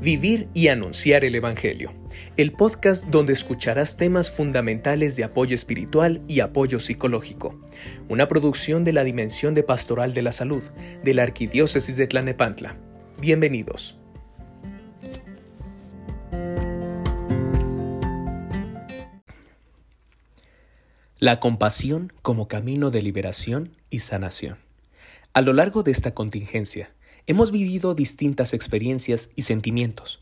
Vivir y Anunciar el Evangelio, el podcast donde escucharás temas fundamentales de apoyo espiritual y apoyo psicológico, una producción de la Dimensión de Pastoral de la Salud de la Arquidiócesis de Tlanepantla. Bienvenidos. La compasión como camino de liberación y sanación. A lo largo de esta contingencia, Hemos vivido distintas experiencias y sentimientos.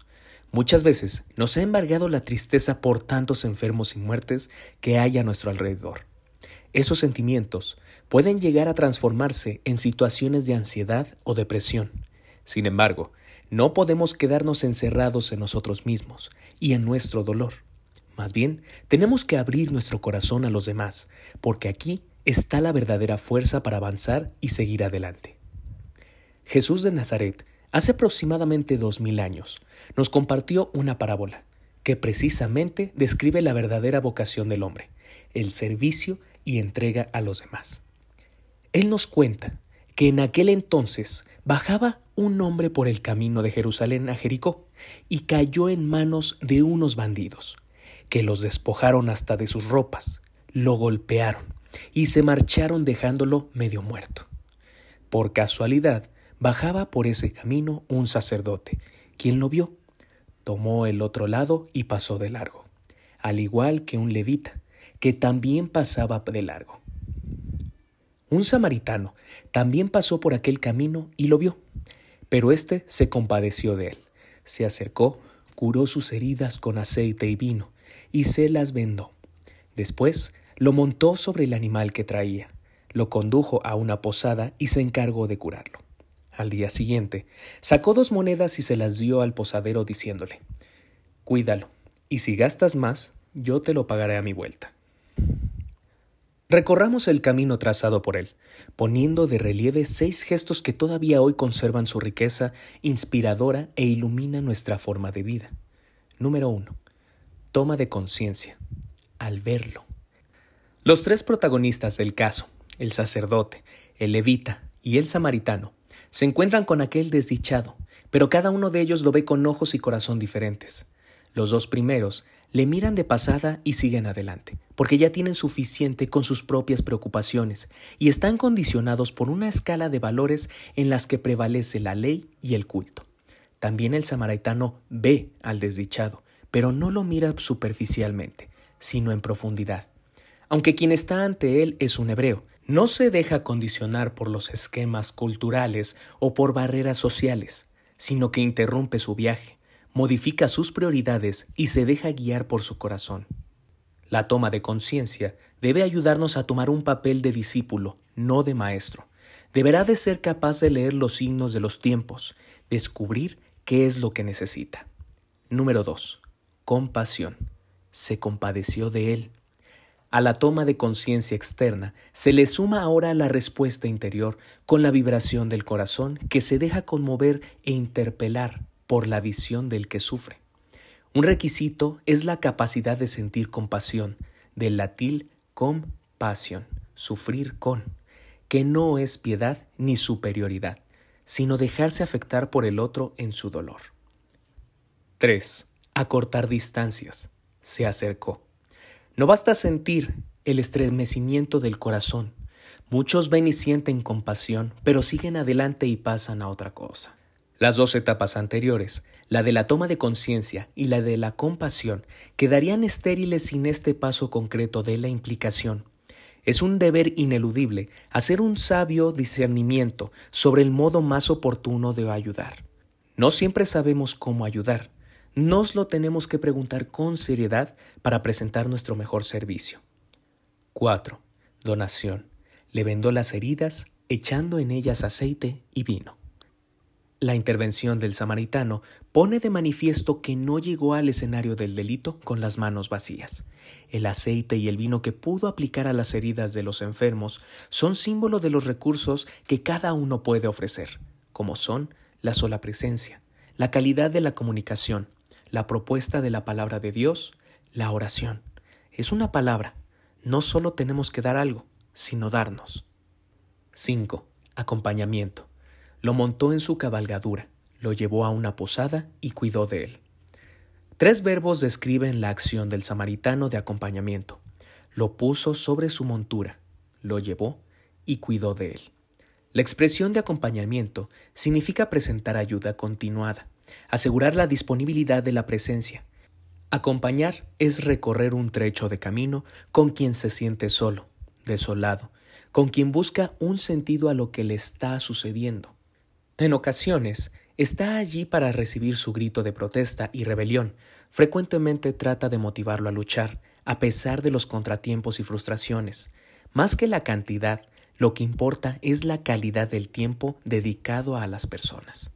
Muchas veces nos ha embargado la tristeza por tantos enfermos y muertes que hay a nuestro alrededor. Esos sentimientos pueden llegar a transformarse en situaciones de ansiedad o depresión. Sin embargo, no podemos quedarnos encerrados en nosotros mismos y en nuestro dolor. Más bien, tenemos que abrir nuestro corazón a los demás, porque aquí está la verdadera fuerza para avanzar y seguir adelante. Jesús de Nazaret, hace aproximadamente dos mil años, nos compartió una parábola que precisamente describe la verdadera vocación del hombre, el servicio y entrega a los demás. Él nos cuenta que en aquel entonces bajaba un hombre por el camino de Jerusalén a Jericó y cayó en manos de unos bandidos, que los despojaron hasta de sus ropas, lo golpearon y se marcharon dejándolo medio muerto. Por casualidad, Bajaba por ese camino un sacerdote, quien lo vio, tomó el otro lado y pasó de largo, al igual que un levita, que también pasaba de largo. Un samaritano también pasó por aquel camino y lo vio, pero éste se compadeció de él, se acercó, curó sus heridas con aceite y vino, y se las vendó. Después lo montó sobre el animal que traía, lo condujo a una posada y se encargó de curarlo. Al día siguiente, sacó dos monedas y se las dio al posadero diciéndole, Cuídalo, y si gastas más, yo te lo pagaré a mi vuelta. Recorramos el camino trazado por él, poniendo de relieve seis gestos que todavía hoy conservan su riqueza inspiradora e ilumina nuestra forma de vida. Número uno. Toma de conciencia. Al verlo. Los tres protagonistas del caso, el sacerdote, el levita y el samaritano, se encuentran con aquel desdichado, pero cada uno de ellos lo ve con ojos y corazón diferentes. Los dos primeros le miran de pasada y siguen adelante, porque ya tienen suficiente con sus propias preocupaciones y están condicionados por una escala de valores en las que prevalece la ley y el culto. También el samaritano ve al desdichado, pero no lo mira superficialmente, sino en profundidad. Aunque quien está ante él es un hebreo, no se deja condicionar por los esquemas culturales o por barreras sociales, sino que interrumpe su viaje, modifica sus prioridades y se deja guiar por su corazón. La toma de conciencia debe ayudarnos a tomar un papel de discípulo, no de maestro. Deberá de ser capaz de leer los signos de los tiempos, descubrir qué es lo que necesita. Número 2. Compasión. Se compadeció de él. A la toma de conciencia externa se le suma ahora la respuesta interior con la vibración del corazón que se deja conmover e interpelar por la visión del que sufre. Un requisito es la capacidad de sentir compasión, del latil compasión, sufrir con, que no es piedad ni superioridad, sino dejarse afectar por el otro en su dolor. 3. Acortar distancias. Se acercó. No basta sentir el estremecimiento del corazón. Muchos ven y sienten compasión, pero siguen adelante y pasan a otra cosa. Las dos etapas anteriores, la de la toma de conciencia y la de la compasión, quedarían estériles sin este paso concreto de la implicación. Es un deber ineludible hacer un sabio discernimiento sobre el modo más oportuno de ayudar. No siempre sabemos cómo ayudar, nos lo tenemos que preguntar con seriedad para presentar nuestro mejor servicio. 4. Donación. Le vendó las heridas echando en ellas aceite y vino. La intervención del samaritano pone de manifiesto que no llegó al escenario del delito con las manos vacías. El aceite y el vino que pudo aplicar a las heridas de los enfermos son símbolo de los recursos que cada uno puede ofrecer, como son la sola presencia, la calidad de la comunicación, la propuesta de la palabra de Dios, la oración. Es una palabra. No solo tenemos que dar algo, sino darnos. 5. Acompañamiento. Lo montó en su cabalgadura, lo llevó a una posada y cuidó de él. Tres verbos describen la acción del samaritano de acompañamiento. Lo puso sobre su montura, lo llevó y cuidó de él. La expresión de acompañamiento significa presentar ayuda continuada, asegurar la disponibilidad de la presencia. Acompañar es recorrer un trecho de camino con quien se siente solo, desolado, con quien busca un sentido a lo que le está sucediendo. En ocasiones, está allí para recibir su grito de protesta y rebelión. Frecuentemente trata de motivarlo a luchar, a pesar de los contratiempos y frustraciones. Más que la cantidad, lo que importa es la calidad del tiempo dedicado a las personas.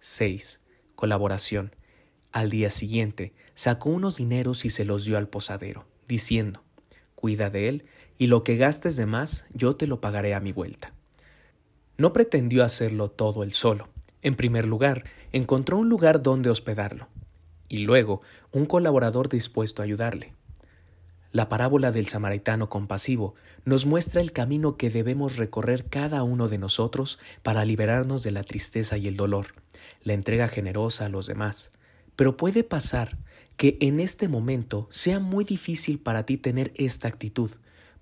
6. Colaboración. Al día siguiente, sacó unos dineros y se los dio al posadero, diciendo, Cuida de él, y lo que gastes de más, yo te lo pagaré a mi vuelta. No pretendió hacerlo todo él solo. En primer lugar, encontró un lugar donde hospedarlo, y luego un colaborador dispuesto a ayudarle. La parábola del samaritano compasivo nos muestra el camino que debemos recorrer cada uno de nosotros para liberarnos de la tristeza y el dolor, la entrega generosa a los demás. Pero puede pasar que en este momento sea muy difícil para ti tener esta actitud.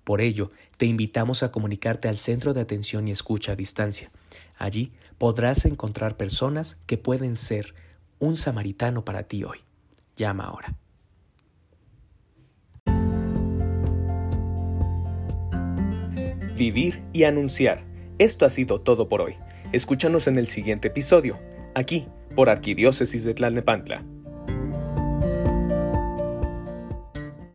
Por ello, te invitamos a comunicarte al Centro de Atención y Escucha a Distancia. Allí podrás encontrar personas que pueden ser un samaritano para ti hoy. Llama ahora. Vivir y anunciar. Esto ha sido todo por hoy. Escúchanos en el siguiente episodio, aquí, por Arquidiócesis de Tlalnepantla.